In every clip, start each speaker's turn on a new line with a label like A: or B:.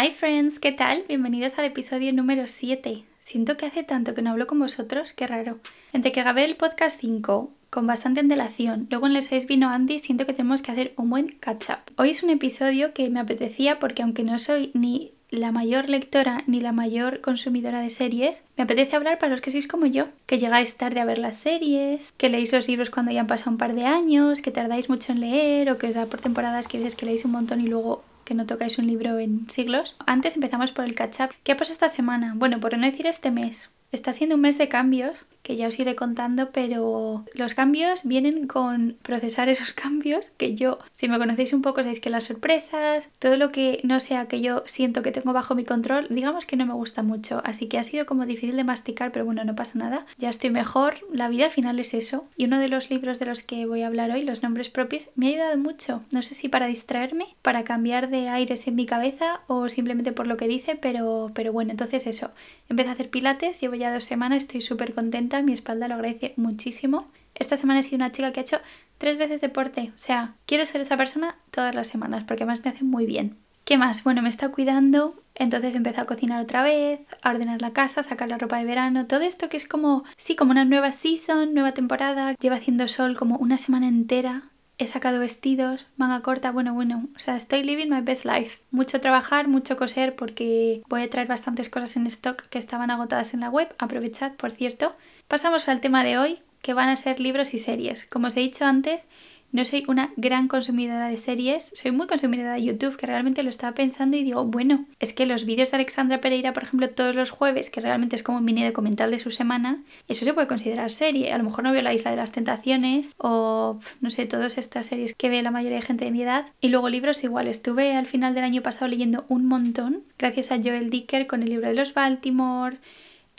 A: Hi friends, ¿qué tal? Bienvenidos al episodio número 7. Siento que hace tanto que no hablo con vosotros, qué raro. Entre que grabé el podcast 5 con bastante antelación, luego en el 6 vino Andy, siento que tenemos que hacer un buen catch up. Hoy es un episodio que me apetecía porque aunque no soy ni la mayor lectora ni la mayor consumidora de series, me apetece hablar para los que sois como yo, que llegáis tarde a ver las series, que leéis los libros cuando ya han pasado un par de años, que tardáis mucho en leer o que os da por temporadas que veces que leéis un montón y luego que no tocáis un libro en siglos. Antes empezamos por el catch up. ¿Qué ha pasado esta semana? Bueno, por no decir este mes. Está siendo un mes de cambios que ya os iré contando, pero los cambios vienen con procesar esos cambios, que yo, si me conocéis un poco, sabéis que las sorpresas, todo lo que no sea que yo siento que tengo bajo mi control, digamos que no me gusta mucho, así que ha sido como difícil de masticar, pero bueno, no pasa nada, ya estoy mejor, la vida al final es eso, y uno de los libros de los que voy a hablar hoy, Los nombres propios, me ha ayudado mucho, no sé si para distraerme, para cambiar de aires en mi cabeza o simplemente por lo que dice, pero, pero bueno, entonces eso, empecé a hacer pilates, llevo ya dos semanas, estoy súper contenta, mi espalda lo agradece muchísimo. Esta semana he sido una chica que ha hecho tres veces deporte, o sea, quiero ser esa persona todas las semanas porque además me hace muy bien. ¿Qué más? Bueno, me está cuidando, entonces empecé a cocinar otra vez, a ordenar la casa, a sacar la ropa de verano, todo esto que es como, sí, como una nueva season, nueva temporada, lleva haciendo sol como una semana entera, he sacado vestidos, manga corta, bueno, bueno, o sea, estoy living my best life. Mucho trabajar, mucho coser porque voy a traer bastantes cosas en stock que estaban agotadas en la web, aprovechad, por cierto. Pasamos al tema de hoy, que van a ser libros y series. Como os he dicho antes, no soy una gran consumidora de series, soy muy consumidora de YouTube, que realmente lo estaba pensando y digo, bueno, es que los vídeos de Alexandra Pereira, por ejemplo, todos los jueves, que realmente es como un mini documental de su semana, eso se puede considerar serie. A lo mejor no veo La Isla de las Tentaciones o, no sé, todas estas series que ve la mayoría de gente de mi edad. Y luego libros igual, estuve al final del año pasado leyendo un montón, gracias a Joel Dicker con el libro de los Baltimore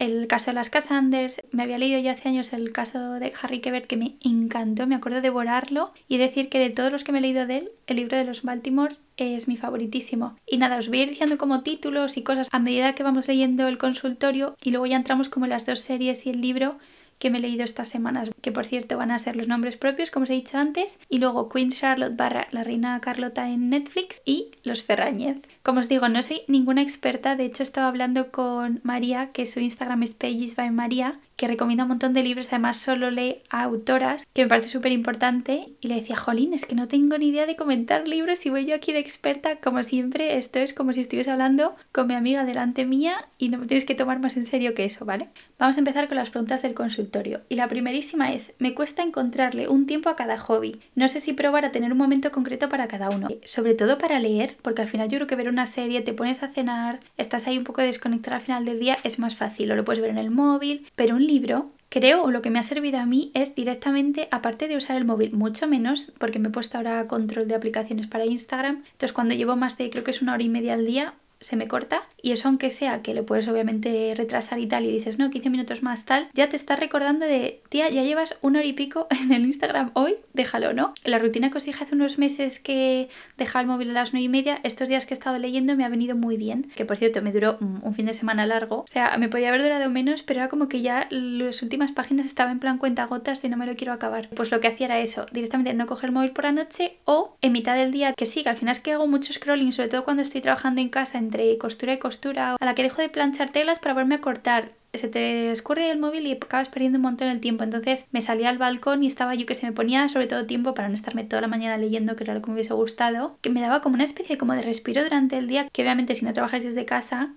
A: el caso de las Cassanders. Me había leído ya hace años el caso de Harry Quebert que me encantó, me acuerdo de devorarlo y decir que de todos los que me he leído de él, el libro de los Baltimore es mi favoritísimo. Y nada, os voy a ir diciendo como títulos y cosas a medida que vamos leyendo el consultorio y luego ya entramos como las dos series y el libro que me he leído estas semanas, que por cierto van a ser los nombres propios, como os he dicho antes, y luego Queen Charlotte barra la reina Carlota en Netflix y Los Ferrañez. Como os digo, no soy ninguna experta, de hecho estaba hablando con María, que su Instagram es Pages by María, que recomienda un montón de libros, además solo lee a autoras, que me parece súper importante. Y le decía, Jolín, es que no tengo ni idea de comentar libros y voy yo aquí de experta, como siempre, esto es como si estuviese hablando con mi amiga delante mía y no me tienes que tomar más en serio que eso, ¿vale? Vamos a empezar con las preguntas del consultorio. Y la primerísima es, me cuesta encontrarle un tiempo a cada hobby. No sé si probar a tener un momento concreto para cada uno. Sobre todo para leer, porque al final yo creo que ver una serie, te pones a cenar, estás ahí un poco desconectada al final del día, es más fácil. O lo puedes ver en el móvil, pero un libro, creo, o lo que me ha servido a mí es directamente, aparte de usar el móvil, mucho menos, porque me he puesto ahora control de aplicaciones para Instagram. Entonces, cuando llevo más de, creo que es una hora y media al día, se me corta y eso aunque sea que le puedes obviamente retrasar y tal y dices no 15 minutos más tal ya te estás recordando de tía ya llevas una hora y pico en el Instagram hoy déjalo no la rutina que os dije hace unos meses que dejaba el móvil a las 9 y media estos días que he estado leyendo me ha venido muy bien que por cierto me duró un fin de semana largo. O sea me podía haber durado menos pero era como que ya las últimas páginas estaba en plan cuenta gotas de no me lo quiero acabar. Pues lo que hacía era eso directamente no coger el móvil por la noche o en mitad del día que sí que al final es que hago mucho scrolling sobre todo cuando estoy trabajando en casa entre costura y costura, a la que dejo de planchar telas para volverme a cortar. Se te escurre el móvil y acabas perdiendo un montón el tiempo. Entonces me salía al balcón y estaba yo que se me ponía sobre todo tiempo para no estarme toda la mañana leyendo, que era lo que me hubiese gustado, que me daba como una especie como de respiro durante el día, que obviamente si no trabajas desde casa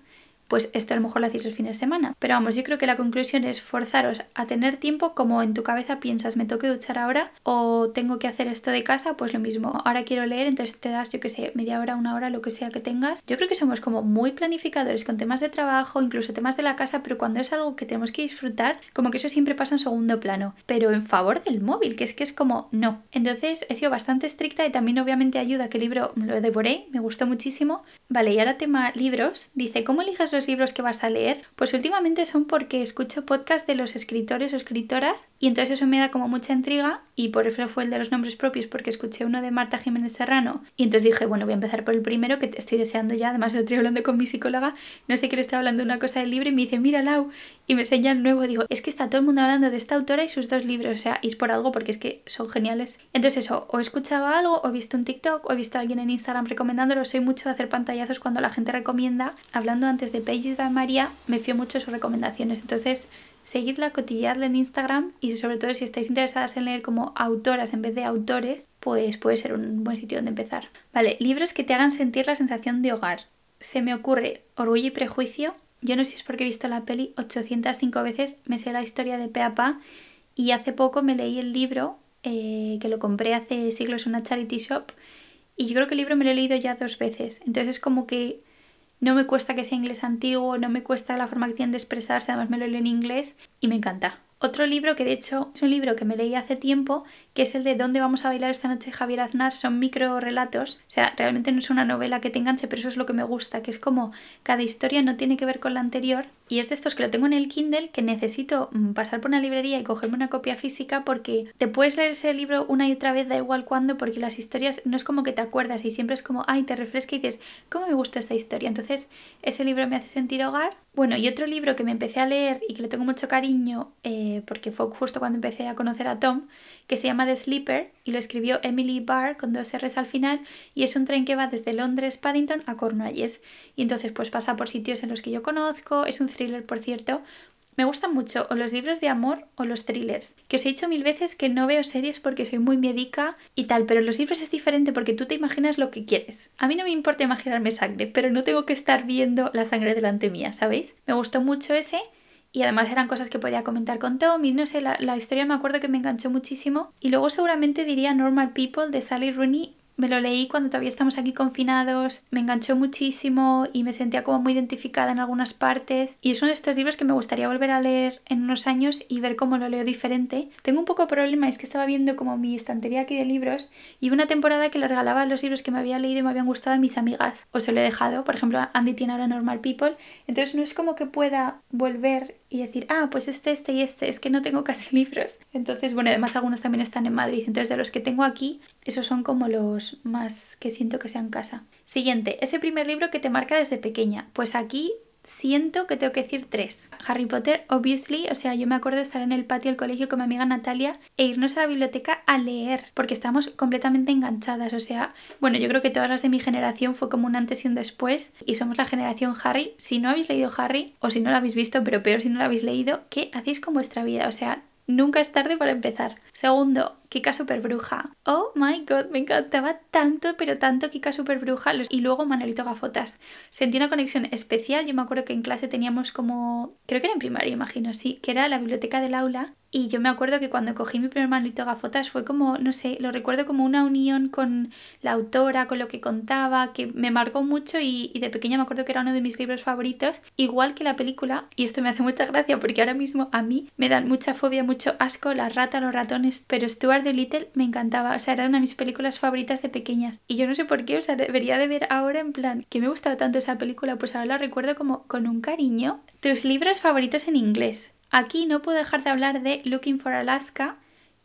A: pues esto a lo mejor lo hacéis el fin de semana. Pero vamos, yo creo que la conclusión es forzaros a tener tiempo como en tu cabeza piensas, me tengo que duchar ahora o tengo que hacer esto de casa, pues lo mismo. Ahora quiero leer, entonces te das, yo que sé, media hora, una hora, lo que sea que tengas. Yo creo que somos como muy planificadores con temas de trabajo, incluso temas de la casa, pero cuando es algo que tenemos que disfrutar, como que eso siempre pasa en segundo plano. Pero en favor del móvil, que es que es como no. Entonces he sido bastante estricta y también obviamente ayuda que el libro lo devoré, me gustó muchísimo. Vale, y ahora tema libros. Dice, ¿cómo elijas los libros que vas a leer? Pues últimamente son porque escucho podcasts de los escritores o escritoras y entonces eso me da como mucha intriga y por eso fue el de los nombres propios porque escuché uno de Marta Jiménez Serrano y entonces dije, bueno, voy a empezar por el primero que estoy deseando ya, además lo estoy hablando con mi psicóloga, no sé qué le estoy hablando una cosa del libro y me dice, mira Lau, y me enseña el nuevo, digo, es que está todo el mundo hablando de esta autora y sus dos libros, o sea, y es por algo porque es que son geniales. Entonces eso, o he escuchado algo, o he visto un TikTok, o he visto a alguien en Instagram recomendándolo, soy mucho de hacer pantallazos cuando la gente recomienda. Hablando antes de Pages by María, me fío mucho de sus recomendaciones, entonces seguidla, cotilleadla en Instagram y sobre todo si estáis interesadas en leer como autoras en vez de autores, pues puede ser un buen sitio donde empezar. Vale, libros que te hagan sentir la sensación de hogar. Se me ocurre Orgullo y Prejuicio. Yo no sé si es porque he visto la peli 805 veces, me sé la historia de Peapa y hace poco me leí el libro eh, que lo compré hace siglos en una charity shop y yo creo que el libro me lo he leído ya dos veces. Entonces es como que no me cuesta que sea inglés antiguo, no me cuesta la forma que tienen de expresarse, además me lo leo en inglés y me encanta. Otro libro que de hecho es un libro que me leí hace tiempo, que es el de ¿Dónde vamos a bailar esta noche Javier Aznar? Son micro relatos, o sea, realmente no es una novela que te enganche, pero eso es lo que me gusta, que es como cada historia no tiene que ver con la anterior y es de estos que lo tengo en el Kindle que necesito mm, pasar por una librería y cogerme una copia física porque te puedes leer ese libro una y otra vez, da igual cuándo, porque las historias no es como que te acuerdas y siempre es como, ay, te refresca y dices, ¿cómo me gusta esta historia? Entonces, ese libro me hace sentir hogar. Bueno, y otro libro que me empecé a leer y que le tengo mucho cariño, eh, porque fue justo cuando empecé a conocer a Tom, que se llama The Sleeper y lo escribió Emily Barr con dos R's al final y es un tren que va desde Londres, Paddington a Cornualles. Y entonces pues pasa por sitios en los que yo conozco, es un thriller por cierto, me gustan mucho o los libros de amor o los thrillers. Que os he dicho mil veces que no veo series porque soy muy médica y tal, pero los libros es diferente porque tú te imaginas lo que quieres. A mí no me importa imaginarme sangre, pero no tengo que estar viendo la sangre delante mía, ¿sabéis? Me gustó mucho ese y además eran cosas que podía comentar con Tom y no sé, la, la historia me acuerdo que me enganchó muchísimo. Y luego seguramente diría Normal People de Sally Rooney me lo leí cuando todavía estamos aquí confinados, me enganchó muchísimo y me sentía como muy identificada en algunas partes. Y es uno de estos libros que me gustaría volver a leer en unos años y ver cómo lo leo diferente. Tengo un poco de problema, es que estaba viendo como mi estantería aquí de libros y una temporada que lo regalaba los libros que me había leído y me habían gustado a mis amigas. O se lo he dejado, por ejemplo, Andy tiene ahora Normal People. Entonces no es como que pueda volver y decir, ah, pues este, este y este, es que no tengo casi libros. Entonces, bueno, además algunos también están en Madrid. Entonces, de los que tengo aquí, esos son como los más que siento que sean casa. Siguiente, ese primer libro que te marca desde pequeña. Pues aquí siento que tengo que decir tres. Harry Potter, obviously, o sea, yo me acuerdo de estar en el patio del colegio con mi amiga Natalia e irnos a la biblioteca a leer, porque estábamos completamente enganchadas, o sea, bueno, yo creo que todas las de mi generación fue como un antes y un después, y somos la generación Harry. Si no habéis leído Harry, o si no lo habéis visto, pero peor si no lo habéis leído, ¿qué hacéis con vuestra vida? O sea, Nunca es tarde para empezar. Segundo, Kika Super Bruja. Oh my god, me encantaba tanto, pero tanto Kika Super Bruja. Y luego Manuelito Gafotas. Sentí una conexión especial. Yo me acuerdo que en clase teníamos como. Creo que era en primaria, imagino, sí. Que era la biblioteca del aula. Y yo me acuerdo que cuando cogí mi primer manito gafotas fue como, no sé, lo recuerdo como una unión con la autora, con lo que contaba, que me marcó mucho y, de pequeña me acuerdo que era uno de mis libros favoritos, igual que la película, y esto me hace mucha gracia porque ahora mismo a mí me dan mucha fobia, mucho asco las ratas, los ratones, pero Stuart de Little me encantaba, o sea, era una de mis películas favoritas de pequeñas. Y yo no sé por qué, o sea, debería de ver ahora en plan, que me gustaba tanto esa película, pues ahora la recuerdo como con un cariño. Tus libros favoritos en inglés. Aquí no puedo dejar de hablar de Looking for Alaska.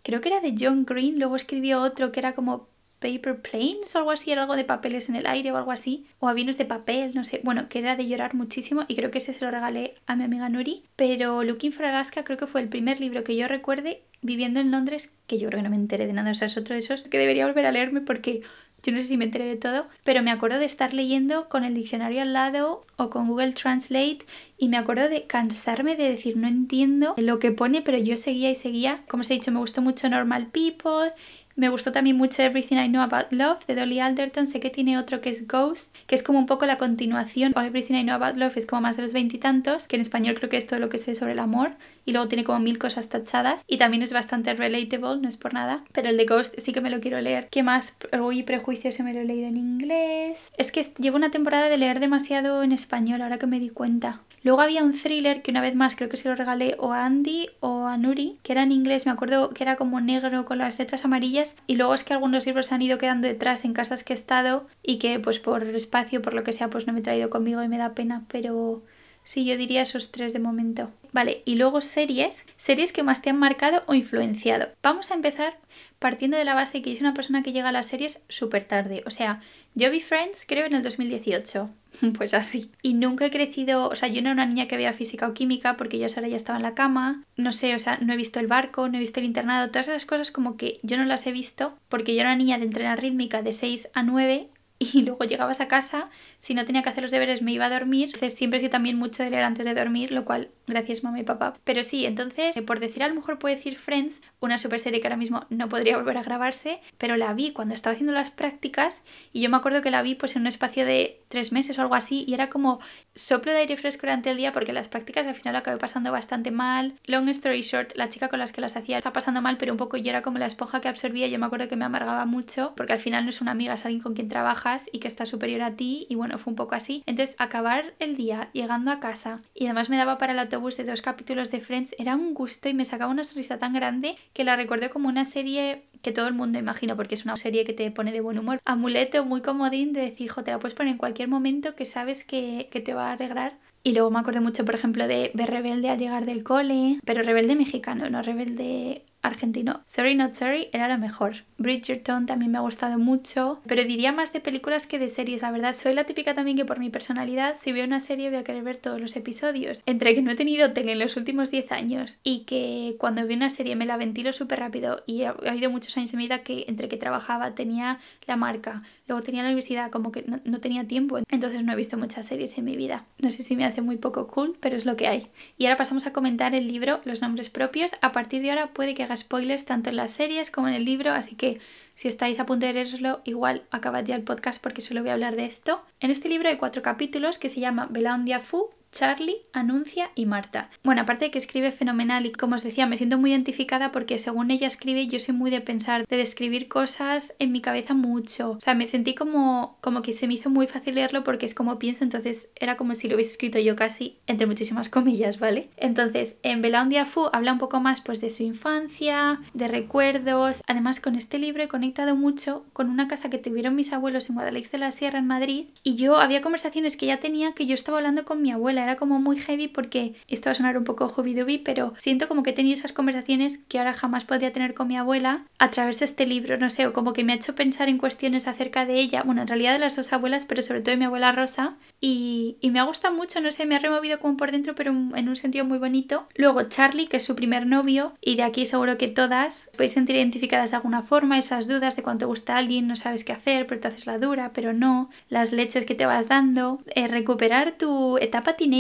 A: Creo que era de John Green, luego escribió otro que era como Paper Planes o algo así, era algo de papeles en el aire o algo así, o aviones de papel, no sé, bueno, que era de llorar muchísimo y creo que ese se lo regalé a mi amiga Nuri, pero Looking for Alaska creo que fue el primer libro que yo recuerde viviendo en Londres, que yo creo que no me enteré de nada, o sea, es otro de esos que debería volver a leerme porque yo no sé si me enteré de todo, pero me acuerdo de estar leyendo con el diccionario al lado o con Google Translate y me acuerdo de cansarme de decir no entiendo lo que pone, pero yo seguía y seguía. Como os he dicho, me gustó mucho Normal People me gustó también mucho Everything I Know About Love de Dolly Alderton. Sé que tiene otro que es Ghost, que es como un poco la continuación. O Everything I Know About Love es como más de los veintitantos, que en español creo que es todo lo que sé sobre el amor. Y luego tiene como mil cosas tachadas. Y también es bastante relatable, no es por nada. Pero el de Ghost sí que me lo quiero leer. ¿Qué más? Orgullo y Prejuicio se me lo he leído en inglés. Es que llevo una temporada de leer demasiado en español, ahora que me di cuenta. Luego había un thriller que una vez más creo que se lo regalé o a Andy o a Nuri, que era en inglés, me acuerdo que era como negro con las letras amarillas y luego es que algunos libros se han ido quedando detrás en casas que he estado y que pues por espacio, por lo que sea, pues no me he traído conmigo y me da pena, pero Sí, yo diría esos tres de momento. Vale, y luego series, series que más te han marcado o influenciado. Vamos a empezar partiendo de la base que es una persona que llega a las series súper tarde. O sea, yo vi Friends creo en el 2018. Pues así. Y nunca he crecido, o sea, yo no era una niña que veía física o química porque yo ahora ya estaba en la cama. No sé, o sea, no he visto el barco, no he visto el internado, todas esas cosas como que yo no las he visto porque yo era una niña de entrenar rítmica de 6 a 9 y luego llegabas a casa, si no tenía que hacer los deberes me iba a dormir. Entonces siempre sido también mucho de leer antes de dormir, lo cual gracias mamá y papá. Pero sí, entonces, por decir a lo mejor puedo decir Friends, una super serie que ahora mismo no podría volver a grabarse, pero la vi cuando estaba haciendo las prácticas y yo me acuerdo que la vi pues en un espacio de tres meses o algo así y era como soplo de aire fresco durante el día porque las prácticas al final lo acabé pasando bastante mal. Long story short, la chica con las que las hacía está pasando mal, pero un poco yo era como la esponja que absorbía, yo me acuerdo que me amargaba mucho porque al final no es una amiga, es alguien con quien trabajas y que está superior a ti y bueno, fue un poco así. Entonces, acabar el día llegando a casa y además me daba para el autobús de dos capítulos de Friends, era un gusto y me sacaba una sonrisa tan grande que la recuerdo como una serie que todo el mundo imagino porque es una serie que te pone de buen humor. Amuleto muy comodín de decir, jo, te la puedes poner en cualquier momento que sabes que, que te va a alegrar y luego me acuerdo mucho, por ejemplo, de ver Rebelde al llegar del cole, pero Rebelde mexicano, no Rebelde argentino. Sorry Not Sorry era la mejor. Bridgerton también me ha gustado mucho, pero diría más de películas que de series, la verdad. Soy la típica también que por mi personalidad, si veo una serie voy a querer ver todos los episodios. Entre que no he tenido tele en los últimos 10 años y que cuando veo una serie me la ventilo súper rápido y ha, habido muchos años en mi vida que entre que trabajaba tenía la marca, luego tenía la universidad, como que no, no tenía tiempo, entonces no he visto muchas series en mi vida. No sé si me hace muy poco cool, pero es lo que hay. Y ahora pasamos a comentar el libro Los nombres propios. A partir de ahora puede que spoilers tanto en las series como en el libro, así que si estáis a punto de leerlo, igual acabad ya el podcast porque solo voy a hablar de esto. En este libro hay cuatro capítulos que se llama Belaundia Fu, Charlie, Anuncia y Marta. Bueno, aparte de que escribe fenomenal y como os decía, me siento muy identificada porque según ella escribe, yo soy muy de pensar, de describir cosas en mi cabeza mucho. O sea, me sentí como, como que se me hizo muy fácil leerlo porque es como pienso, entonces era como si lo hubiese escrito yo casi, entre muchísimas comillas, ¿vale? Entonces, en Bela un Fu habla un poco más pues de su infancia, de recuerdos. Además, con este libro he conectado mucho con una casa que tuvieron mis abuelos en Guadalix de la Sierra, en Madrid, y yo había conversaciones que ya tenía que yo estaba hablando con mi abuela era como muy heavy porque esto va a sonar un poco hobby pero siento como que he tenido esas conversaciones que ahora jamás podría tener con mi abuela a través de este libro, no sé, o como que me ha hecho pensar en cuestiones acerca de ella, bueno, en realidad de las dos abuelas, pero sobre todo de mi abuela Rosa, y, y me ha gustado mucho, no sé, me ha removido como por dentro, pero en un sentido muy bonito. Luego Charlie, que es su primer novio, y de aquí seguro que todas podéis sentir identificadas de alguna forma, esas dudas de cuánto gusta a alguien, no sabes qué hacer, pero te haces la dura, pero no, las leches que te vas dando, eh, recuperar tu etapa teen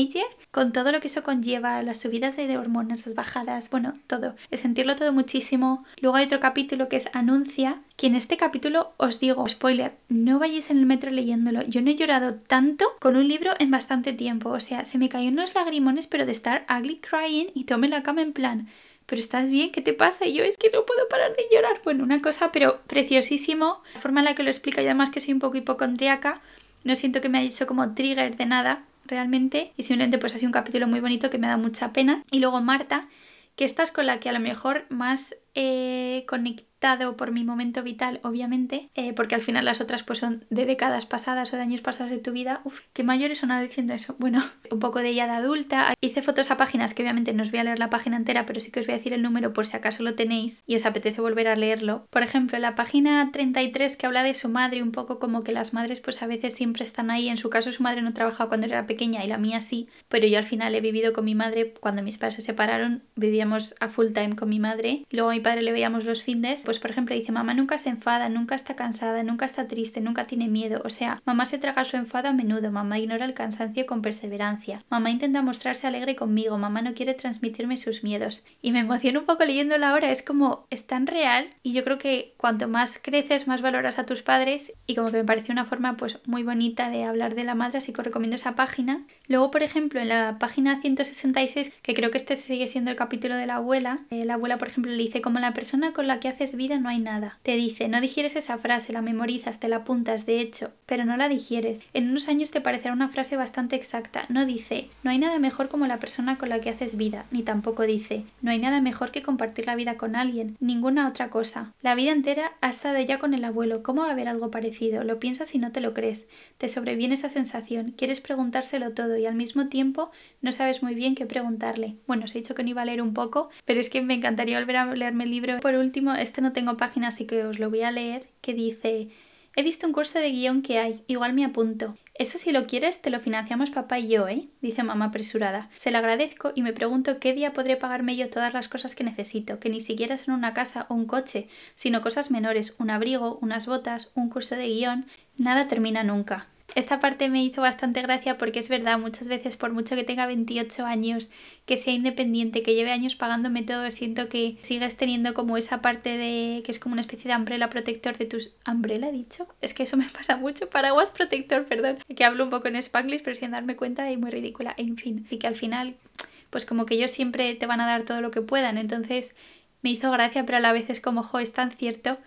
A: con todo lo que eso conlleva, las subidas de hormonas, las bajadas, bueno, todo, es sentirlo todo muchísimo. Luego hay otro capítulo que es Anuncia, que en este capítulo os digo, spoiler, no vayáis en el metro leyéndolo. Yo no he llorado tanto con un libro en bastante tiempo, o sea, se me cayeron unos lagrimones, pero de estar ugly crying y tome la cama en plan pero estás bien, ¿qué te pasa? Y yo es que no puedo parar de llorar. Bueno, una cosa, pero preciosísimo. La forma en la que lo explica, y además que soy un poco hipocondriaca, no siento que me haya hecho como trigger de nada realmente y simplemente pues ha sido un capítulo muy bonito que me da mucha pena. Y luego Marta, que esta es con la que a lo mejor más he conectado por mi momento vital, obviamente, eh, porque al final las otras pues son de décadas pasadas o de años pasados de tu vida. Uf, qué mayores son diciendo eso. Bueno, un poco de ella de adulta. Hice fotos a páginas que obviamente no os voy a leer la página entera, pero sí que os voy a decir el número por si acaso lo tenéis y os apetece volver a leerlo. Por ejemplo, la página 33 que habla de su madre, un poco como que las madres pues a veces siempre están ahí. En su caso su madre no trabajaba cuando era pequeña y la mía sí, pero yo al final he vivido con mi madre cuando mis padres se separaron, vivíamos a full time con mi madre. Luego mi padre le veíamos los findes, pues por ejemplo dice, mamá nunca se enfada, nunca está cansada, nunca está triste, nunca tiene miedo. O sea, mamá se traga su enfado a menudo, mamá ignora el cansancio con perseverancia, mamá intenta mostrarse alegre conmigo, mamá no quiere transmitirme sus miedos. Y me emociono un poco leyéndola ahora, es como, es tan real y yo creo que cuanto más creces, más valoras a tus padres y como que me parece una forma pues muy bonita de hablar de la madre, así que os recomiendo esa página. Luego, por ejemplo, en la página 166, que creo que este sigue siendo el capítulo de la abuela, eh, la abuela, por ejemplo, le dice como la persona con la que haces vida no hay nada. Te dice, no digieres esa frase, la memorizas, te la apuntas, de hecho, pero no la digieres. En unos años te parecerá una frase bastante exacta. No dice, no hay nada mejor como la persona con la que haces vida, ni tampoco dice, no hay nada mejor que compartir la vida con alguien, ninguna otra cosa. La vida entera ha estado ya con el abuelo, ¿cómo va a haber algo parecido? Lo piensas y no te lo crees. Te sobreviene esa sensación, quieres preguntárselo todo y al mismo tiempo no sabes muy bien qué preguntarle. Bueno, os he dicho que no iba a leer un poco, pero es que me encantaría volver a el libro. Por último, este no tengo página, así que os lo voy a leer, que dice He visto un curso de guion que hay, igual me apunto. Eso si lo quieres te lo financiamos papá y yo, ¿eh? dice mamá apresurada. Se lo agradezco y me pregunto qué día podré pagarme yo todas las cosas que necesito, que ni siquiera son una casa o un coche, sino cosas menores, un abrigo, unas botas, un curso de guion. Nada termina nunca. Esta parte me hizo bastante gracia porque es verdad, muchas veces por mucho que tenga 28 años, que sea independiente, que lleve años pagándome todo, siento que sigues teniendo como esa parte de que es como una especie de umbrella protector de tus... ¿Umbrella dicho? Es que eso me pasa mucho, paraguas protector, perdón, que hablo un poco en spanglish pero sin darme cuenta y muy ridícula, en fin, y que al final pues como que ellos siempre te van a dar todo lo que puedan, entonces me hizo gracia, pero a la vez es como, jo, es tan cierto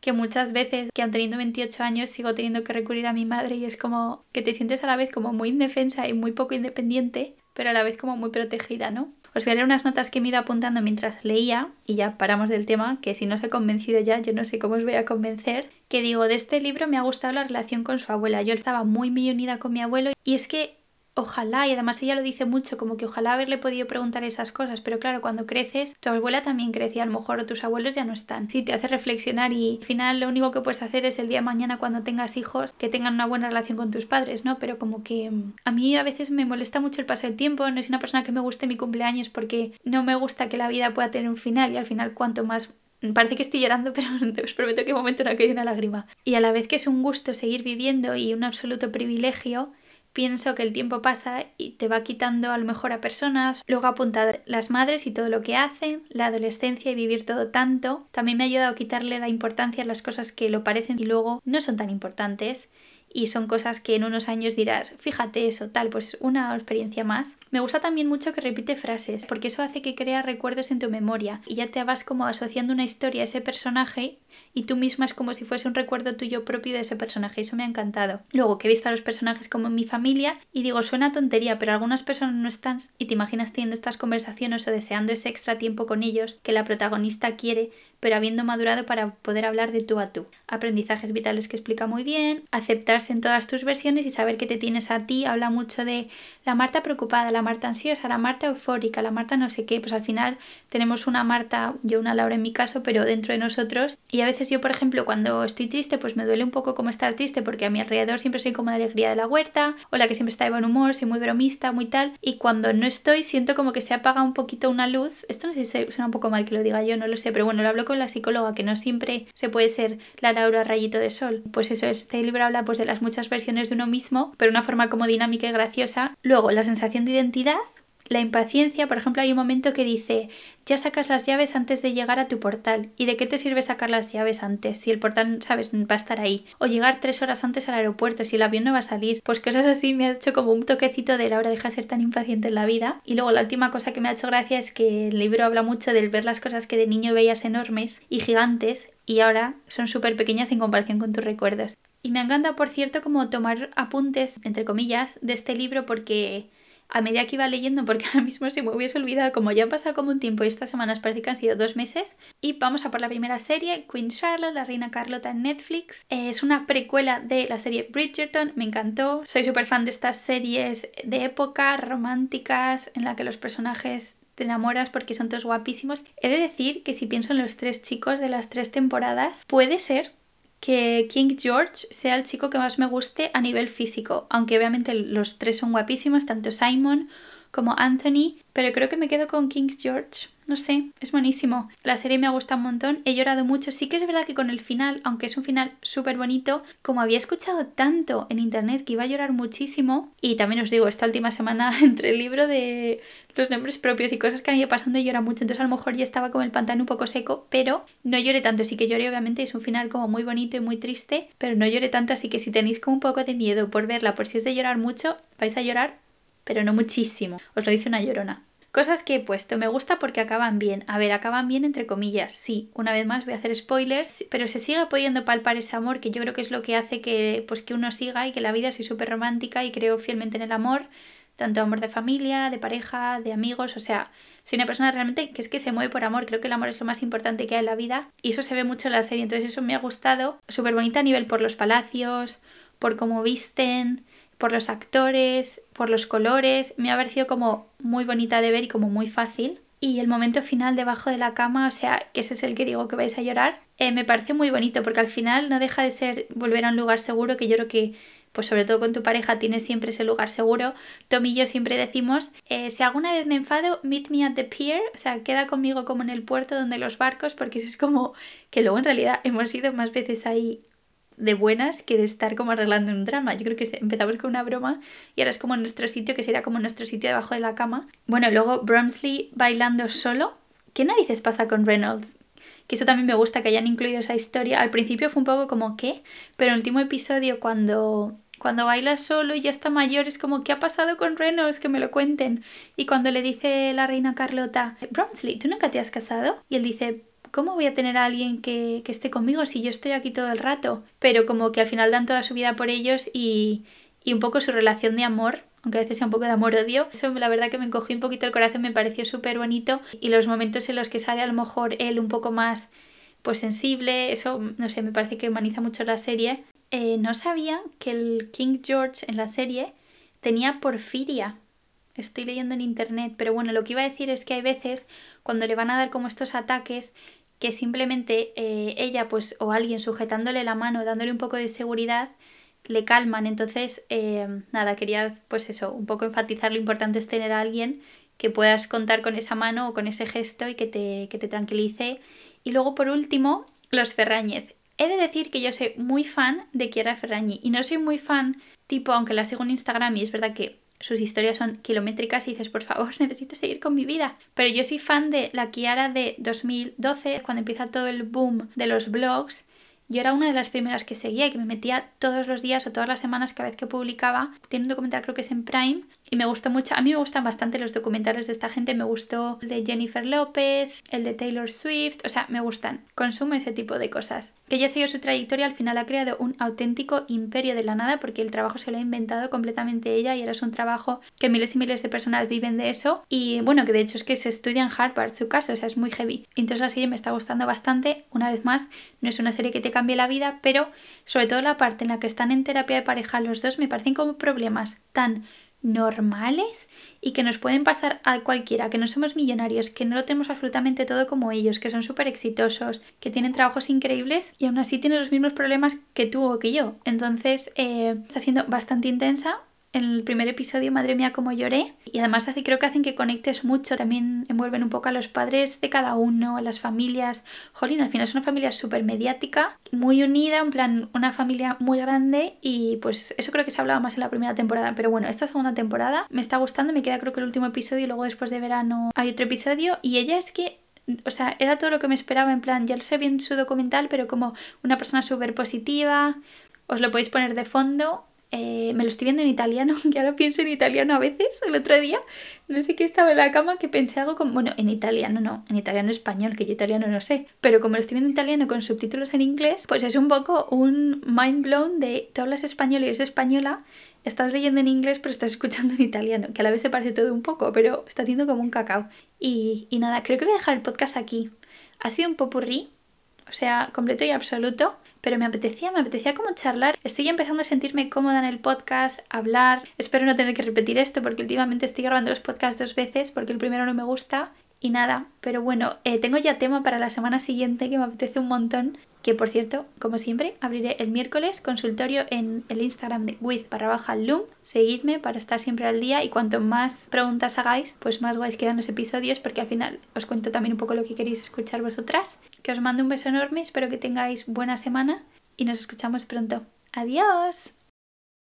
A: que muchas veces, que aun teniendo 28 años, sigo teniendo que recurrir a mi madre y es como que te sientes a la vez como muy indefensa y muy poco independiente, pero a la vez como muy protegida, ¿no? Os voy a leer unas notas que me he ido apuntando mientras leía y ya paramos del tema, que si no os he convencido ya, yo no sé cómo os voy a convencer, que digo, de este libro me ha gustado la relación con su abuela. Yo estaba muy, muy unida con mi abuelo y es que ojalá, y además ella lo dice mucho, como que ojalá haberle podido preguntar esas cosas, pero claro, cuando creces, tu abuela también crecía, a lo mejor tus abuelos ya no están. Sí, te hace reflexionar y al final lo único que puedes hacer es el día de mañana cuando tengas hijos, que tengan una buena relación con tus padres, ¿no? Pero como que mm, a mí a veces me molesta mucho el paso del tiempo, no es una persona que me guste mi cumpleaños porque no me gusta que la vida pueda tener un final y al final cuanto más Parece que estoy llorando, pero os prometo que un momento no caído una lágrima. Y a la vez que es un gusto seguir viviendo y un absoluto privilegio, pienso que el tiempo pasa y te va quitando a lo mejor a personas. Luego he apuntado las madres y todo lo que hacen, la adolescencia y vivir todo tanto. También me ha ayudado a quitarle la importancia a las cosas que lo parecen y luego no son tan importantes y son cosas que en unos años dirás, fíjate eso, tal, pues una experiencia más. Me gusta también mucho que repite frases, porque eso hace que crea recuerdos en tu memoria y ya te vas como asociando una historia a ese personaje y tú misma es como si fuese un recuerdo tuyo propio de ese personaje. Eso me ha encantado. Luego que he visto a los personajes como en mi familia y digo, suena tontería, pero algunas personas no están y te imaginas teniendo estas conversaciones o deseando ese extra tiempo con ellos que la protagonista quiere, pero habiendo madurado para poder hablar de tú a tú. Aprendizajes vitales que explica muy bien, aceptarse en todas tus versiones y saber que te tienes a ti. Habla mucho de la Marta preocupada, la Marta ansiosa, la Marta eufórica, la Marta no sé qué. Pues al final tenemos una Marta, yo una Laura en mi caso, pero dentro de nosotros. Y a veces yo, por ejemplo, cuando estoy triste, pues me duele un poco como estar triste porque a mi alrededor siempre soy como la alegría de la huerta o la que siempre está de buen humor, soy muy bromista, muy tal. Y cuando no estoy, siento como que se apaga un poquito una luz. Esto no sé si suena un poco mal que lo diga yo, no lo sé, pero bueno, lo hablo la psicóloga, que no siempre se puede ser la Laura rayito de sol. Pues eso, este libro habla pues de las muchas versiones de uno mismo, pero de una forma como dinámica y graciosa. Luego, la sensación de identidad, la impaciencia, por ejemplo, hay un momento que dice, ya sacas las llaves antes de llegar a tu portal. ¿Y de qué te sirve sacar las llaves antes? Si el portal, sabes, va a estar ahí. O llegar tres horas antes al aeropuerto, si el avión no va a salir. Pues cosas así me ha hecho como un toquecito de la hora deja de ser tan impaciente en la vida. Y luego la última cosa que me ha hecho gracia es que el libro habla mucho del ver las cosas que de niño veías enormes y gigantes y ahora son súper pequeñas en comparación con tus recuerdos. Y me encanta, por cierto, como tomar apuntes, entre comillas, de este libro porque a medida que iba leyendo, porque ahora mismo se me hubiese olvidado, como ya ha pasado como un tiempo y estas semanas parece que han sido dos meses. Y vamos a por la primera serie, Queen Charlotte, la reina Carlota en Netflix. Es una precuela de la serie Bridgerton, me encantó. Soy súper fan de estas series de época, románticas, en la que los personajes te enamoras porque son todos guapísimos. He de decir que si pienso en los tres chicos de las tres temporadas, puede ser que King George sea el chico que más me guste a nivel físico, aunque obviamente los tres son guapísimos, tanto Simon como Anthony, pero creo que me quedo con King George. No sé, es buenísimo. La serie me ha gustado un montón, he llorado mucho. Sí que es verdad que con el final, aunque es un final súper bonito, como había escuchado tanto en internet que iba a llorar muchísimo, y también os digo, esta última semana entre el libro de los nombres propios y cosas que han ido pasando llora mucho, entonces a lo mejor ya estaba como el pantano un poco seco, pero no lloré tanto, sí que lloré obviamente, es un final como muy bonito y muy triste, pero no lloré tanto, así que si tenéis como un poco de miedo por verla, por si es de llorar mucho, vais a llorar, pero no muchísimo, os lo dice una llorona. Cosas que he puesto, me gusta porque acaban bien. A ver, acaban bien entre comillas, sí. Una vez más voy a hacer spoilers, pero se sigue pudiendo palpar ese amor que yo creo que es lo que hace que, pues, que uno siga y que la vida sea súper romántica y creo fielmente en el amor, tanto amor de familia, de pareja, de amigos, o sea, soy una persona realmente que es que se mueve por amor, creo que el amor es lo más importante que hay en la vida y eso se ve mucho en la serie, entonces eso me ha gustado, súper bonita a nivel por los palacios, por cómo visten, por los actores, por los colores, me ha parecido como muy bonita de ver y como muy fácil. Y el momento final debajo de la cama, o sea, que ese es el que digo que vais a llorar, eh, me parece muy bonito porque al final no deja de ser volver a un lugar seguro que yo creo que pues sobre todo con tu pareja tienes siempre ese lugar seguro. Tom y yo siempre decimos, eh, si alguna vez me enfado, meet me at the pier, o sea, queda conmigo como en el puerto donde los barcos, porque eso es como que luego en realidad hemos ido más veces ahí de buenas que de estar como arreglando un drama. Yo creo que empezamos con una broma y ahora es como nuestro sitio, que sería como nuestro sitio debajo de la cama. Bueno, luego Bromsley bailando solo. ¿Qué narices pasa con Reynolds? Que eso también me gusta que hayan incluido esa historia. Al principio fue un poco como ¿qué? Pero en el último episodio cuando cuando baila solo y ya está mayor, es como, ¿qué ha pasado con Reynolds? Que me lo cuenten. Y cuando le dice la reina Carlota, Bromsley, ¿tú nunca te has casado? Y él dice, ¿cómo voy a tener a alguien que, que, esté conmigo si yo estoy aquí todo el rato? Pero como que al final dan toda su vida por ellos y, y un poco su relación de amor, aunque a veces sea un poco de amor-odio. Eso la verdad que me encogió un poquito el corazón, me pareció súper bonito. Y los momentos en los que sale a lo mejor él un poco más pues sensible, eso no sé, me parece que humaniza mucho la serie. Eh, no sabía que el King George en la serie tenía porfiria. Estoy leyendo en internet, pero bueno, lo que iba a decir es que hay veces cuando le van a dar como estos ataques que simplemente eh, ella pues o alguien sujetándole la mano, dándole un poco de seguridad, le calman. Entonces, eh, nada, quería pues eso, un poco enfatizar lo importante es tener a alguien que puedas contar con esa mano o con ese gesto y que te, que te tranquilice. Y luego por último, los Ferrañez. He de decir que yo soy muy fan de Kiara Ferrañi y no soy muy fan, tipo, aunque la sigo en Instagram y es verdad que sus historias son kilométricas y dices, por favor, necesito seguir con mi vida. Pero yo soy fan de la Kiara de 2012, cuando empieza todo el boom de los blogs. Yo era una de las primeras que seguía y que me metía todos los días o todas las semanas cada vez que publicaba. Tiene un documental creo que es en Prime y me gustó mucho, a mí me gustan bastante los documentales de esta gente, me gustó el de Jennifer López, el de Taylor Swift, o sea, me gustan, consumo ese tipo de cosas. Que ella siguió su trayectoria, al final ha creado un auténtico imperio de la nada porque el trabajo se lo ha inventado completamente ella y ahora es un trabajo que miles y miles de personas viven de eso y bueno, que de hecho es que se estudia en Harvard su caso, o sea, es muy heavy. Entonces la serie me está gustando bastante, una vez más, no es una serie que te cambie la vida, pero sobre todo la parte en la que están en terapia de pareja los dos me parecen como problemas tan normales y que nos pueden pasar a cualquiera, que no somos millonarios, que no lo tenemos absolutamente todo como ellos, que son súper exitosos, que tienen trabajos increíbles y aún así tienen los mismos problemas que tú o que yo. Entonces eh, está siendo bastante intensa, en el primer episodio, madre mía, cómo lloré. Y además hace, creo que hacen que conectes mucho. También envuelven un poco a los padres de cada uno, a las familias. Jolín, al final es una familia súper mediática, muy unida, en plan, una familia muy grande. Y pues eso creo que se hablaba más en la primera temporada. Pero bueno, esta segunda temporada me está gustando. Me queda creo que el último episodio y luego después de verano hay otro episodio. Y ella es que o sea, era todo lo que me esperaba, en plan, ya lo sé bien su documental, pero como una persona súper positiva, os lo podéis poner de fondo eh, me lo estoy viendo en italiano, que ahora pienso en italiano a veces. El otro día, no sé qué estaba en la cama, que pensé algo como, bueno, en italiano no, en italiano español, que yo italiano no sé, pero como lo estoy viendo en italiano con subtítulos en inglés, pues es un poco un mind blown de tú hablas español y eres española, estás leyendo en inglés pero estás escuchando en italiano, que a la vez se parece todo un poco, pero está siendo como un cacao. Y, y nada, creo que voy a dejar el podcast aquí. Ha sido un popurrí, o sea, completo y absoluto pero me apetecía, me apetecía como charlar. Estoy empezando a sentirme cómoda en el podcast, hablar. Espero no tener que repetir esto porque últimamente estoy grabando los podcasts dos veces porque el primero no me gusta. Y nada, pero bueno, eh, tengo ya tema para la semana siguiente que me apetece un montón. Que por cierto, como siempre, abriré el miércoles consultorio en el Instagram de with barra baja loom. Seguidme para estar siempre al día y cuanto más preguntas hagáis, pues más guays quedan los episodios porque al final os cuento también un poco lo que queréis escuchar vosotras. Que os mando un beso enorme, espero que tengáis buena semana y nos escuchamos pronto. Adiós.